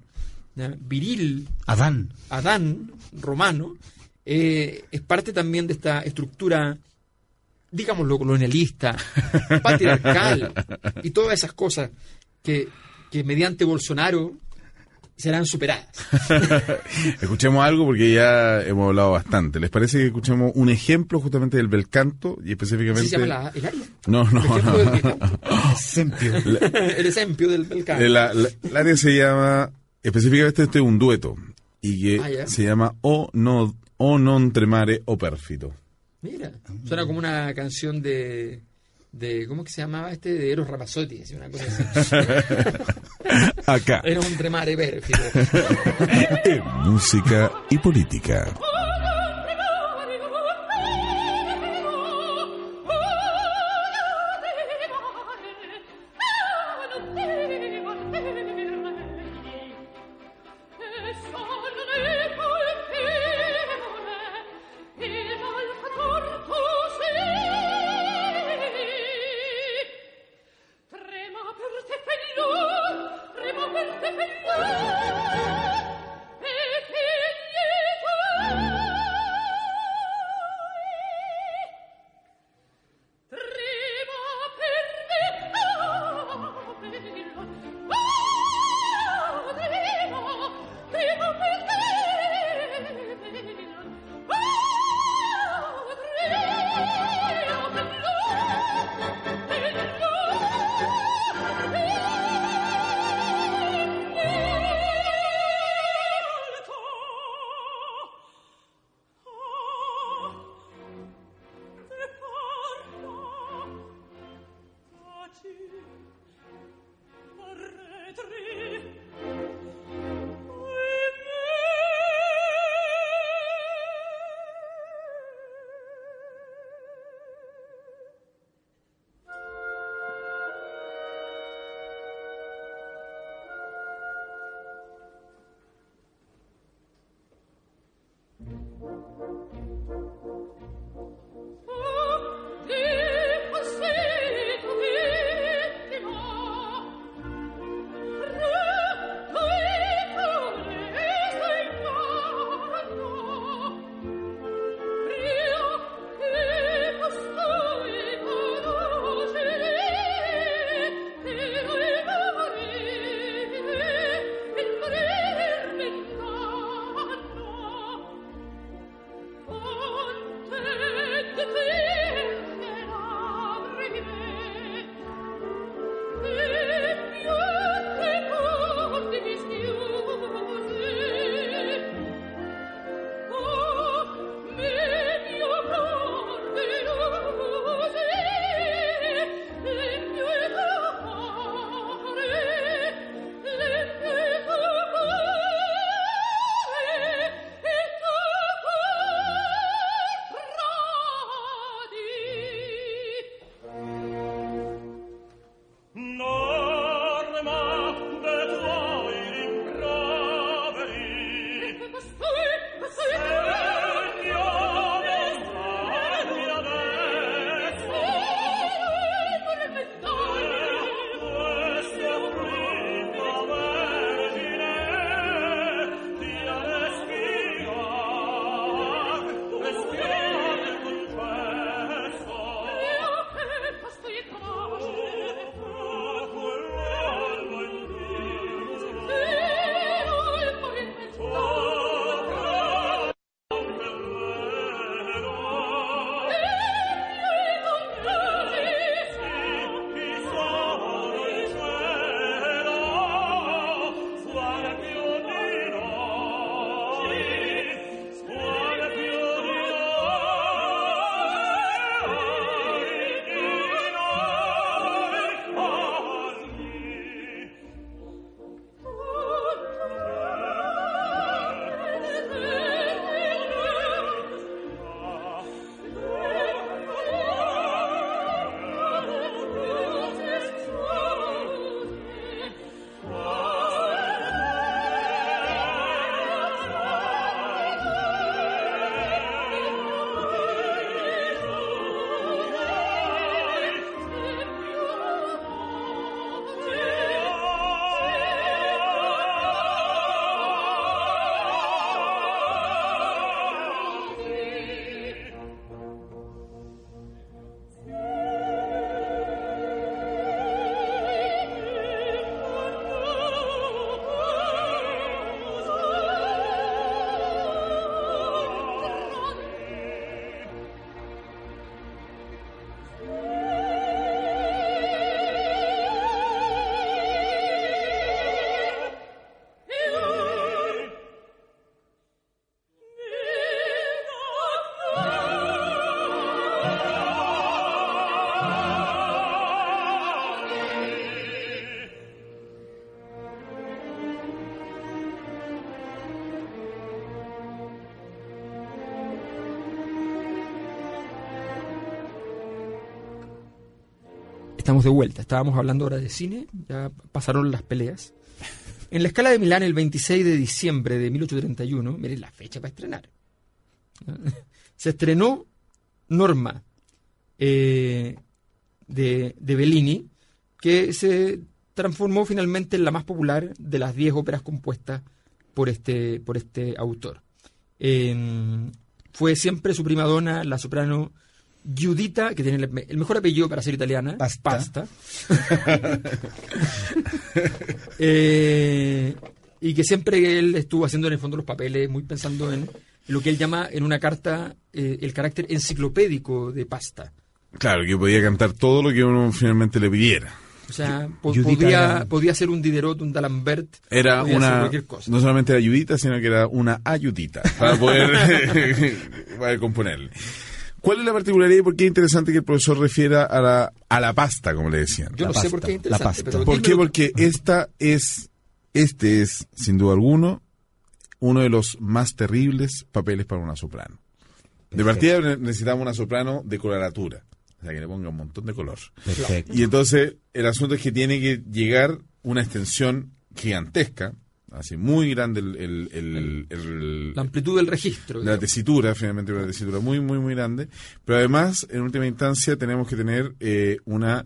viril, Adán. Adán romano eh, es parte también de esta estructura, digámoslo, colonialista, (laughs) patriarcal y todas esas cosas que, que mediante Bolsonaro serán superadas. (laughs) Escuchemos algo porque ya hemos hablado bastante. ¿Les parece que escuchemos un ejemplo justamente del bel canto y específicamente... Se llama la- el área. No, no, ejemplo, no. del (laughs) el esempio del Belcanto. Eh, La, la- el área se llama, específicamente este es un dueto, y que Ah, se llama O, no, o non tremare o perfito. Mira, suena como una canción de, de ¿cómo que se llamaba este? De Eros Ramazzotti, una cosa (laughs) así. Acá, Era un tremare pérfido. (laughs) en música y política. De vuelta. Estábamos hablando ahora de cine, ya pasaron las peleas. En la escala de Milán, el 26 de diciembre de 1831, miren la fecha para estrenar. (laughs) Se estrenó Norma eh, de, de Bellini, que se transformó finalmente en la más popular de las 10 óperas compuestas por este, por este autor. Fue siempre su prima donna, la soprano Giudita, que tiene el, me- el mejor apellido para ser italiana, Pasta. (laughs) Eh, y que siempre él estuvo haciendo en el fondo los papeles, muy pensando en lo que él llama en una carta eh, el carácter enciclopédico de Pasta. Claro, que podía cantar todo lo que uno finalmente le pidiera. O sea, po- podía, era- podía ser un Diderot, un D'Alembert, Era una, cualquier cosa. no solamente era ayudita, sino que era una ayudita para poder, (laughs) para componerle. ¿Cuál es la particularidad y por qué es interesante que el profesor refiera a la, a la pasta, como le decían? Yo La no sé por qué es la interesante. pasta. pero ¿Por qué? Porque esta es, este es, sin duda alguno, uno de los más terribles papeles para una soprano. De partida ne- necesitamos una soprano de coloratura, o sea, que le ponga un montón de color. Perfecto. Y entonces el asunto es que tiene que llegar una extensión gigantesca, así muy grande el, el- el- el- La amplitud del registro. la digamos. tesitura, finalmente una tesitura muy, muy, muy grande. Pero además, en última instancia, tenemos que tener eh, una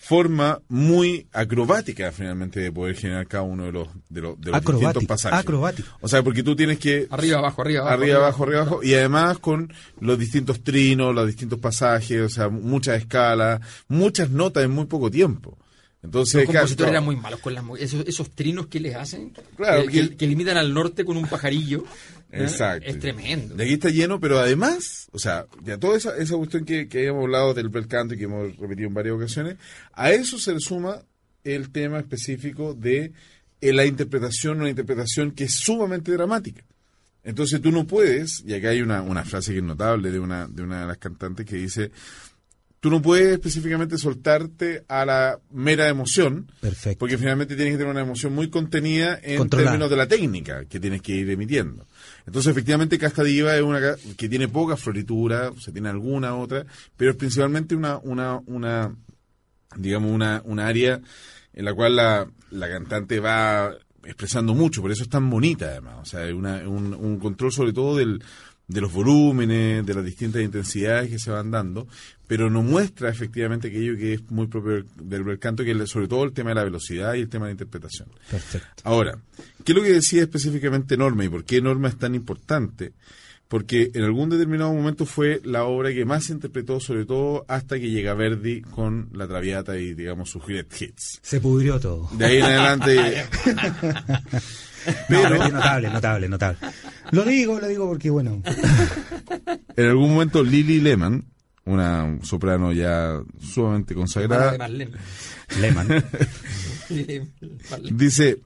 forma muy acrobática, finalmente, de poder generar cada uno de los, de los, de los distintos pasajes. Acrobático. O sea, porque tú tienes que Arriba, abajo, arriba, abajo. arriba, abajo, arriba, abajo, y además con los distintos trinos, los distintos pasajes, o sea, muchas escalas, muchas notas en muy poco tiempo. Entonces, Los compositores claro, eran muy malos con las esos, esos trinos que les hacen, Claro, que, que- que- que limitan al norte con un pajarillo. ¿eh? Exacto. Es tremendo. De aquí está lleno, pero además, o sea, ya toda esa, esa cuestión que, que habíamos hablado del bel canto y que hemos repetido en varias ocasiones, a eso se le suma el tema específico de eh, la interpretación, una interpretación que es sumamente dramática. Entonces tú no puedes, y acá hay una, una frase que es notable de una, de una de las cantantes que dice, tú no puedes específicamente soltarte a la mera emoción, Perfecto. porque finalmente tienes que tener una emoción muy contenida en Controlada. términos de la técnica que tienes que ir emitiendo. Entonces, efectivamente, Casta Diva es una que tiene poca floritura, o sea, tiene alguna otra, pero es principalmente una, una, una digamos, una, una área en la cual la, la cantante va expresando mucho, por eso es tan bonita además. O sea, es una- un, un control sobre todo del, de los volúmenes, de las distintas intensidades que se van dando, pero no muestra efectivamente aquello que es muy propio del, del canto, que es sobre todo el tema de la velocidad y el tema de la interpretación. Perfecto. Ahora, ¿qué es lo que decía específicamente Norma y por qué Norma es tan importante? Porque en algún determinado momento fue la obra que más se interpretó, sobre todo hasta que llega Verdi con La Traviata y, digamos, sus great hits. Se pudrió todo. De ahí en adelante, (laughs) (laughs) Pero- pero notable, notable, notable. Lo digo, lo digo porque, bueno, (laughs) en algún momento Lily Lehman, una soprano ya sumamente consagrada. Lehman. (laughs) Dice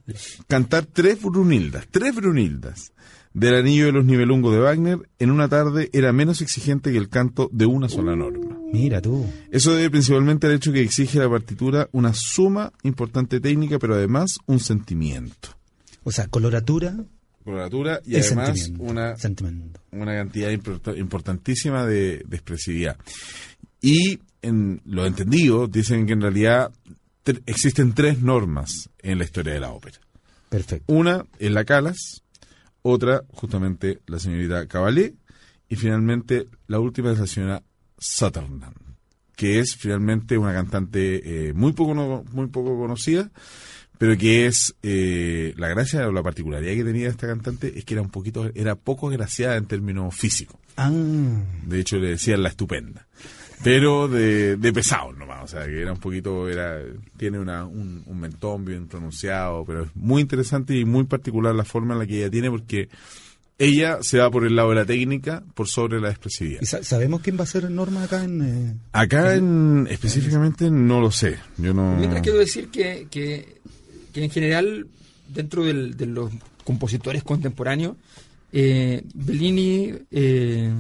cantar tres Brunildas, tres Brunildas del Anillo de los Nibelungos de Wagner en una tarde era menos exigente que el canto de una sola norma. Mira tú. Eso debe principalmente al hecho que exige la partitura una suma importante técnica, pero además un sentimiento. O sea, coloratura Coloratura y además sentimiento. una, Sentimiento. una cantidad import- importantísima de, de expresividad. Y en lo entendido, dicen que en realidad existen tres normas en la historia de la ópera. Perfecto. Una es la Calas, otra justamente la señorita Cavalier y finalmente la última es la señora Sutherland, que es finalmente una cantante eh, muy poco no- muy poco conocida, pero que es eh, la gracia o la particularidad que tenía esta cantante es que era un poquito era poco agraciada en términos físicos. Ah, De hecho le decían la estupenda. Pero de, de pesado nomás, o sea, que era un poquito, era tiene una, un, un mentón bien pronunciado, pero es muy interesante y muy particular la forma en la que ella tiene, porque ella se va por el lado de la técnica por sobre la expresividad. ¿y sa- sabemos quién va a ser Norma acá en... eh, Acá en, específicamente no lo sé, yo no... Mientras quiero decir que, que, que en general, dentro del- de los compositores contemporáneos, eh, Bellini, eh,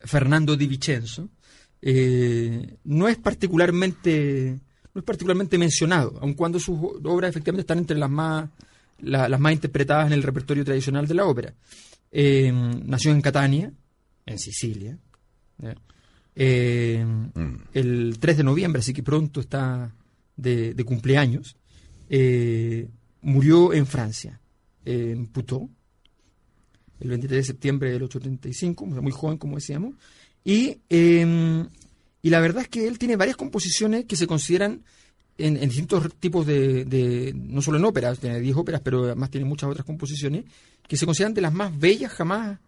Fernando Di Vincenzo, eh, no es particularmente no es particularmente mencionado, aun cuando sus obras efectivamente están entre las más la- las más interpretadas en el repertorio tradicional de la ópera. Nació en Catania, en Sicilia, Mm. el 3 de noviembre, así que pronto está de, de cumpleaños, eh, murió en Francia, en Puteaux, el 23 de septiembre del 835, o sea, muy joven, como decíamos. Y, eh, y la verdad es que él tiene varias composiciones que se consideran en, en distintos tipos de, de- no solo en óperas, tiene 10 óperas, pero además tiene muchas otras composiciones, que se consideran de las más bellas jamás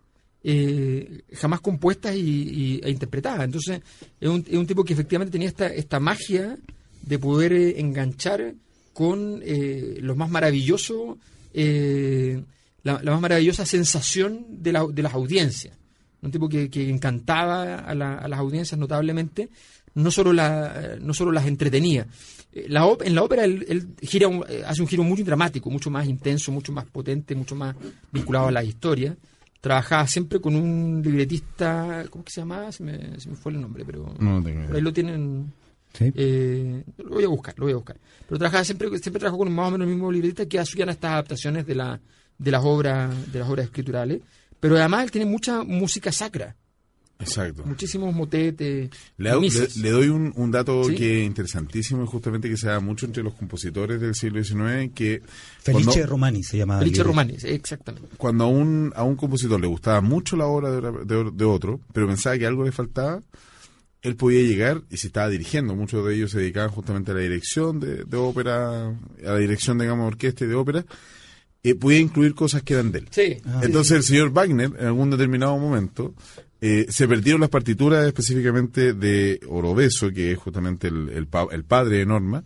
eh, jamás compuestas y- e interpretadas. Entonces, es un, es un tipo que efectivamente tenía esta, esta magia de poder eh, enganchar con eh, lo más maravilloso, eh, la, la más maravillosa sensación de, la- de las audiencias. Un tipo que, que encantaba a, la- a las audiencias notablemente, no solo, la, no solo las entretenía. Eh, La, en la ópera él, él gira un- eh, hace un giro muy dramático, mucho más intenso, mucho más potente, mucho más vinculado a la historia. Trabajaba siempre con un libretista, ¿cómo que se llamaba? Se me, se me fue el nombre, pero No tengo por ahí lo tienen. Sí. Eh, lo voy a buscar, lo voy a buscar. Pero trabajaba siempre, siempre trabajó con más o menos el mismo libretista que hacían estas adaptaciones de, la, de las obras, de las obras escriturales. Pero además él tiene mucha música sacra, Exacto. muchísimos motetes, Le, le doy un, un dato Sí. que es interesantísimo, es justamente que se da mucho entre los compositores del siglo XIX, que Felice cuando, Romani se llama. Felice. Romani, exactamente. cuando a, un, a un compositor le gustaba mucho la obra de, de- de otro, pero pensaba que algo le faltaba, él podía llegar y se estaba dirigiendo. Muchos de ellos se dedicaban justamente a la dirección de, de ópera, a la dirección, digamos, de orquesta y de ópera, y podía incluir cosas que eran de él. Sí, Ah. Entonces el señor Wagner, en algún determinado momento, eh, se perdieron las partituras específicamente de Orobeso, que es justamente el, el, pa- el padre de Norma,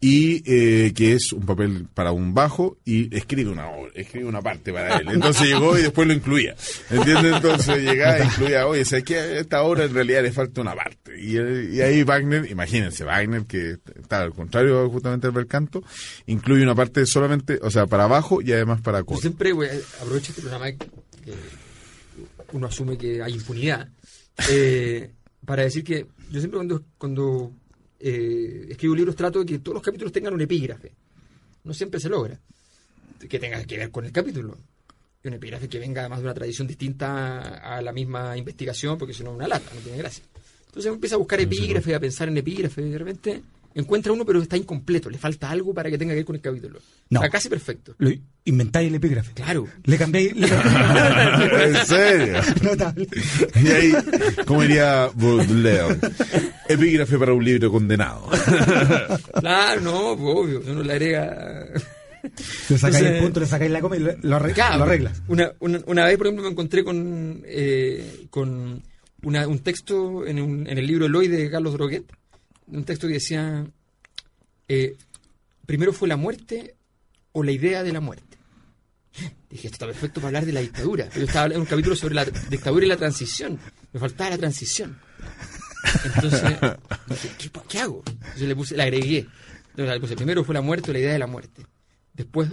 y eh, que es un papel para un bajo, y escribe una obra, escribe una parte para él. Entonces llegó y después lo incluía. ¿Entiendes? Entonces llegaba y incluía, oye, ¿sabes qué? A esta obra en realidad le falta una parte. Y, y ahí Wagner, imagínense, Wagner, que está al contrario justamente del bel canto, incluye una parte solamente, o sea, para bajo y además para Yo coro. siempre güey, aprovecho este programa que uno asume que hay impunidad eh, para decir que yo siempre cuando, cuando eh, escribo libros trato de que todos los capítulos tengan un epígrafe. No siempre se logra que tenga que ver con el capítulo. Y un epígrafe que venga además de una tradición distinta a la misma investigación, porque si no es una lata, no tiene gracia. Entonces uno empieza a buscar epígrafe, a pensar en epígrafe, y de repente encuentra uno, pero está incompleto, le falta algo para que tenga que ver con el capítulo. No. Está casi perfecto. Lo inventáis el epígrafe. Claro. Le cambiáis. (laughs) le ¿En serio? Notable. Y ahí, como diría Baudelaire, epígrafe para un libro condenado. (laughs) Claro, no, pues, obvio. Uno le agrega. Le sacáis Entonces- el punto, le sacáis la coma y lo, lo arreglas. Una, una, una vez, por ejemplo, me encontré con, eh, con una- un texto en, un- en el libro Eloy de Carlos Droguet. Un texto que decía: eh, Primero fue la muerte o la idea de la muerte. Dije, esto está perfecto para hablar de la dictadura. Yo estaba en un capítulo sobre la dictadura y la transición. Me faltaba la transición. Entonces, (laughs) dije, ¿qué, pa- qué hago? Entonces le, puse, le agregué. Entonces, le puse, primero fue la muerte o la idea de la muerte. Después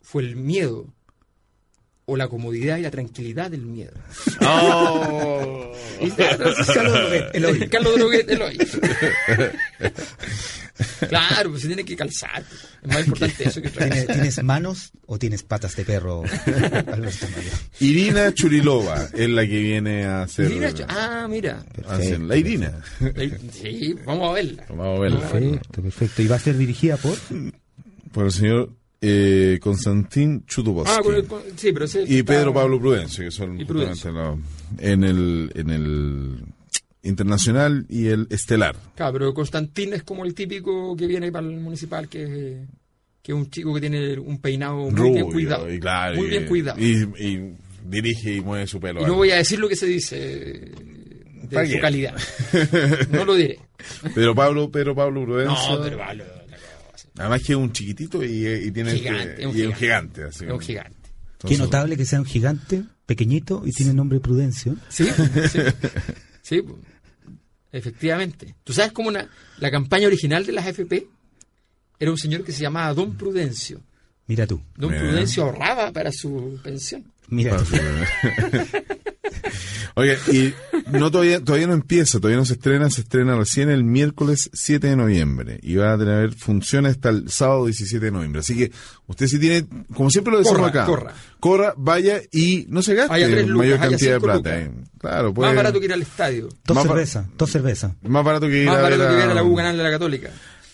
fue el miedo o la comodidad y la tranquilidad del miedo. (laughs) Transición- Carlos Droguet, Droguet, Eloy. (laughs) Claro, pues se tiene que calzar. Es más importante eso que otra ¿Tienes, tienes manos o tienes patas de perro? (laughs) Irina Churilova es la que viene a hacer. Irina ah, mira. la Irina. Sí, vamos a verla. Vamos a verla. Perfecto, perfecto. ¿Y va a ser dirigida por? Por el señor eh, Chudovsky. Ah, sí, pero ese y está- Pedro Pablo Prudencio, que son justamente los- en el en el internacional y el estelar. Claro, pero Constantín es como el típico que viene para el municipal, que es, que es un chico que tiene un peinado muy bien cuidado. y claro, muy y- bien cuidado. Y, Y, dirige y mueve su pelo. no voy a decir lo que se dice de ¿Para su calidad. No lo diré. (laughs) Pedro Pablo, Pedro Pablo Prudencio. No, pero cosa. Además que es un chiquitito y, y tiene Gigante, que- es un y un gigante. así un como- gigante. Qué notable que sea un gigante, pequeñito y tiene nombre Prudencio. Sí, sí. Sí, efectivamente. ¿Tú sabes cómo una- la campaña original de las AFP era un señor que se llamaba Don Prudencio? Mira tú, Don Mira. Prudencio ahorraba para su pensión. Mira. (laughs) Oye, y no todavía, todavía no empieza, todavía no se estrena, se estrena recién el miércoles 7 de noviembre y va a tener funciones hasta el sábado 17 de noviembre. Así que usted si tiene, como siempre lo decimos Corra, acá, corra. corra, vaya y no se gaste lucas, mayor cantidad de plata. eh. Claro, pues, Más barato que ir al estadio. Dos cervezas, dos cervezas. más barato que ir Más a barato ver que ir a la U Canal de la Católica.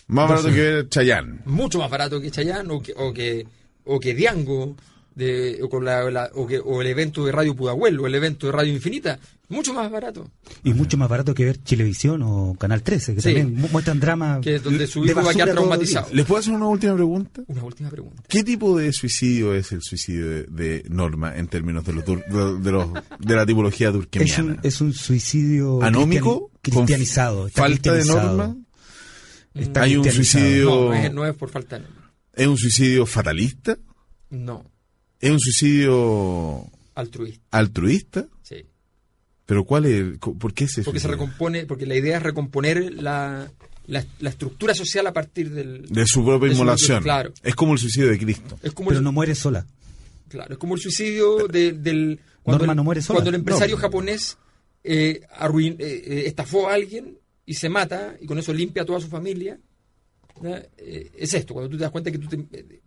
Más barato que ver Chayán. mucho más barato que o que, o que, o que Diango, de, o, con la, la- o, que, o el evento de Radio Pudahuel o el evento de Radio Infinita. Mucho más barato. Y mucho más barato que ver Chilevisión o Canal 13, que Sí. también mu- muestran drama. Que es donde su de hijo va a quedar traumatizado. ¿Les puedo hacer una última pregunta? Una última pregunta. ¿Qué tipo de suicidio es el suicidio de, de Norma en términos de, los, de, de los- de la tipología Es durkheimiana? un, es un suicidio ¿Anómico? cristiani- cristianizado. ¿Con está falta de cristianizado. norma? Está ¿Hay un suicidio No, no es, no es por falta de nombre. ¿Es un suicidio fatalista? No, ¿Es un suicidio altruista, altruista? sí. ¿Pero cuál es? ¿Por qué ese Porque se suicidio? recompone, porque la idea es recomponer la, la, la estructura social a partir del... De su propia de su- inmolación. claro. Es como el suicidio de Cristo. Es como Pero el, no muere sola. Claro, es como el suicidio de- del... Cuando Norma el, no muere sola. Cuando el empresario No. japonés eh, arruin- eh, eh, estafó a alguien y se mata y con eso limpia a toda su familia. Eh, es esto, cuando tú te das cuenta que tú te, eh,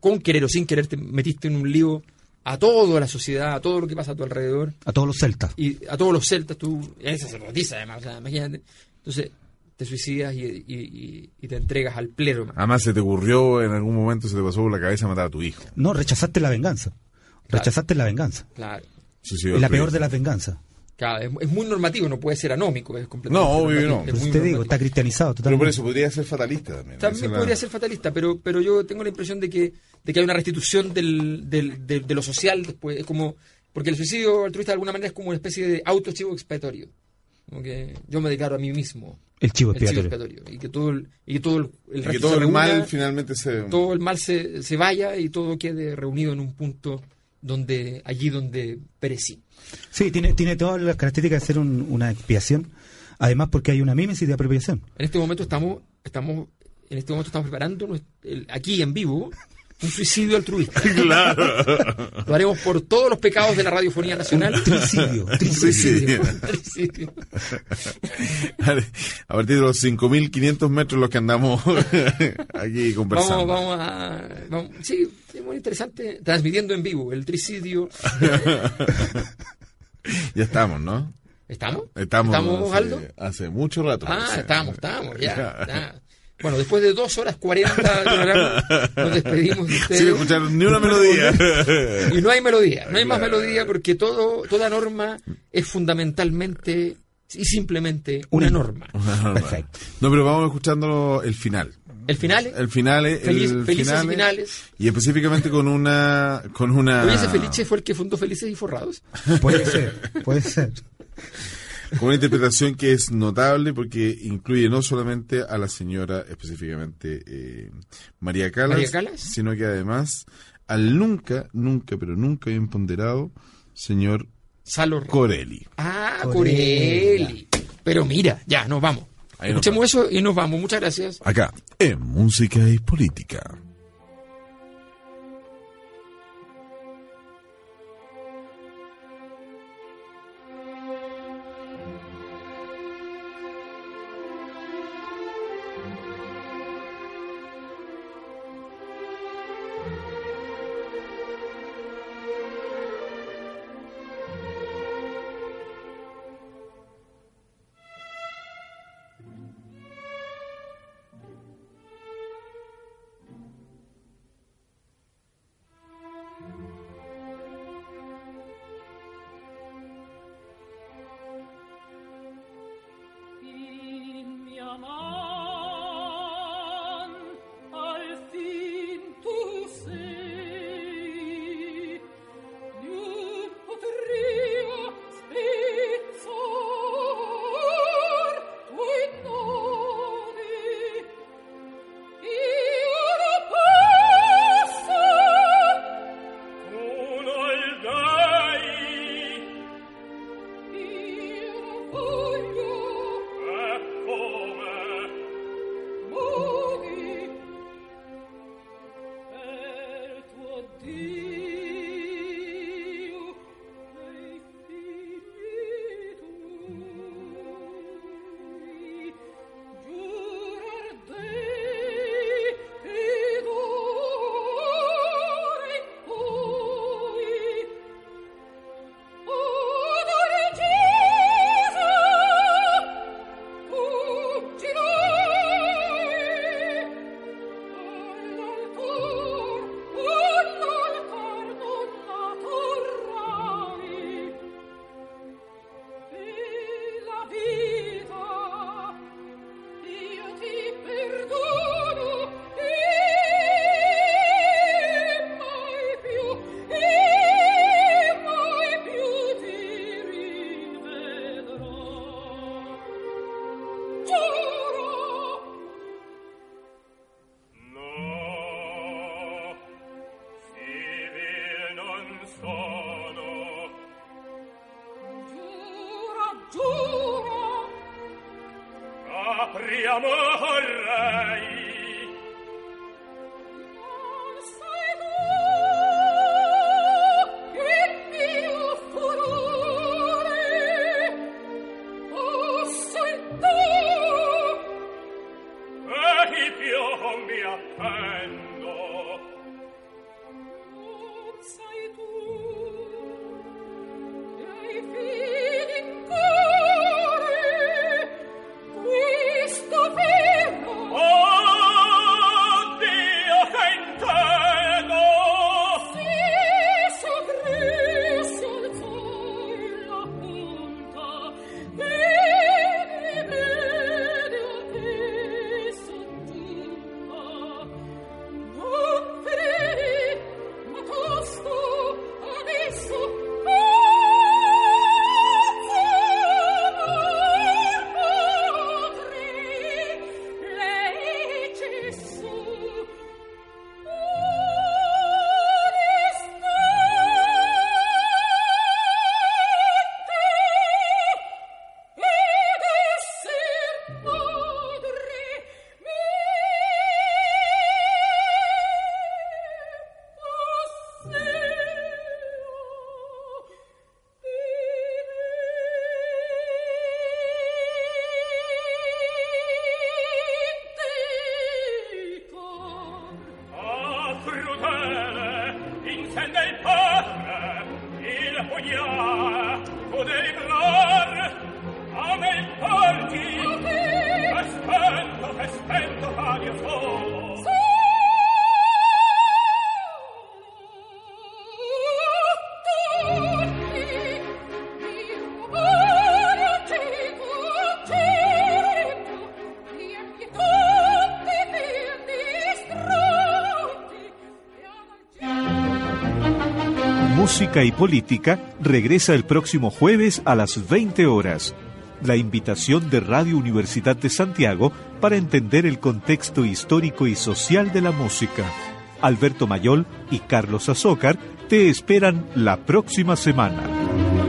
con querer o sin querer te metiste en un lío a toda la sociedad, a todo lo que pasa a tu alrededor A todos los celtas. y a todos los celtas, tú eres sacerdotisa además, o sea, imagínate. Entonces te suicidas y, y- y- y te entregas al pleroma. Además, se te ocurrió en algún momento, se te pasó por la cabeza matar a tu hijo. No, rechazaste la venganza. Rechazaste la venganza. Claro. Suicidio Es la peor de las venganzas. Claro, es, es muy normativo, no puede ser anómico, es completamente No, obvio no. es muy te digo, está cristianizado Pero por totalmente. eso podría ser fatalista también. También es la- podría ser fatalista, pero, pero yo tengo la impresión de que, de que hay una restitución del, del- de, de lo social después. Es como, porque el suicidio altruista de alguna manera es como una especie de autochivo expiatorio. Como que yo me declaro a mí mismo El chivo el chivo expiatorio. Y que todo el, y que todo el, el Y que todo el reúna, mal finalmente se... todo el mal se, se vaya y todo quede reunido en un punto donde allí donde perecí. Sí, tiene, tiene todas las características de ser un- una expiación. Además, porque hay una mímesis de apropiación. En este momento estamos, estamos, en este momento estamos preparando el- aquí en vivo un suicidio altruista. (laughs) Claro. Lo haremos por todos los pecados de la radiofonía nacional. Tricidio. Tricidio. Tricidio. A partir de los 5.500 metros los que andamos (laughs) aquí conversando. Vamos, vamos a. vamos- sí, es muy interesante. Transmitiendo en vivo el tricidio. (laughs) Ya estamos, ¿no? ¿Estamos? Estamos, hace, Aldo? hace mucho rato. Ah, estamos, estamos, ya, ya. Bueno, después de dos horas cuarenta de programa, nos despedimos de ustedes. Sin escuchar ni una melodía. Y no hay melodía, no hay más melodía porque todo, toda norma es fundamentalmente y simplemente una norma. Perfecto. No, pero vamos escuchando el final. El final, El final Feliz- el felices finale, finales. y específicamente con una con una Oye, ese Felice fue el que fundó Felices y Forrados. Puede ser, puede ser. Con una interpretación que es notable porque incluye no solamente a la señora específicamente eh, María Calas, María Calas. sino que además al nunca, nunca, pero nunca bien ponderado señor Salo Corelli. Ah. Corelli. Pero mira, ya, nos vamos. Ahí nos Escuchemos eso y nos vamos. Muchas gracias. Acá, en Música y Política. Y Política regresa el próximo jueves a las 20 horas. La invitación de Radio Universidad de Santiago para entender el contexto histórico y social de la música. Alberto Mayol y Carlos Azócar te esperan la próxima semana.